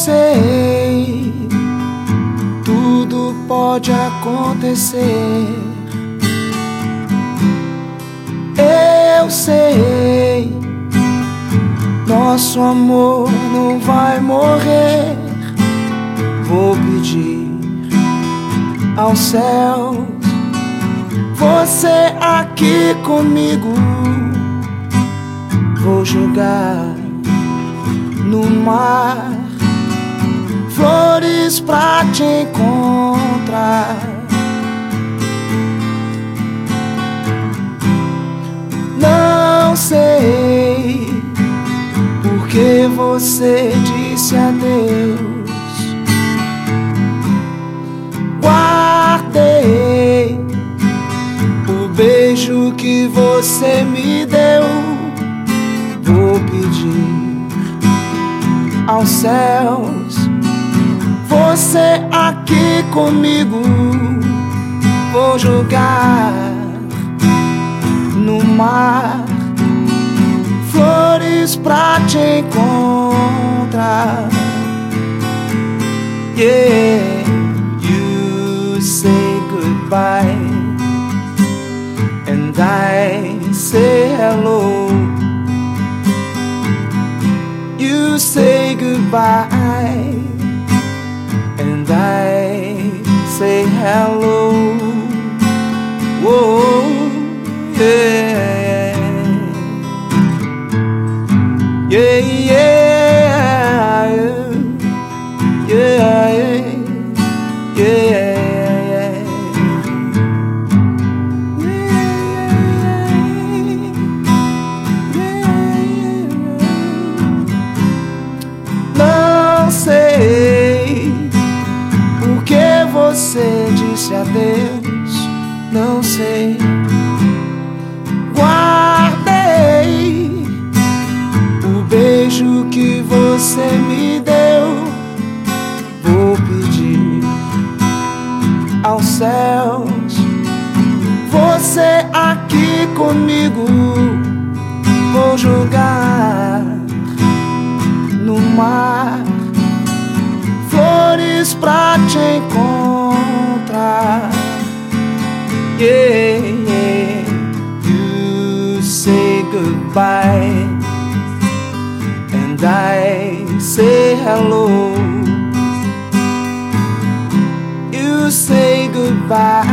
sei, tudo pode acontecer. Eu sei, nosso amor não vai morrer. Vou pedir ao céu, você aqui comigo. Vou jogar no mar pra te encontrar. Não sei porque você disse adeus. Guardei o beijo que você me deu. Vou pedir aos céus você aqui comigo. Vou jogar no mar flores pra te encontrar. Yeah, you say goodbye, and I say hello. You say goodbye. Hello. Disse adeus, não sei. Guardei o beijo que você me deu. Vou pedir aos céus, você aqui comigo. Vou jogar no mar flores pra te encontrar. Yeah, yeah. You say goodbye, and I say hello. You say goodbye.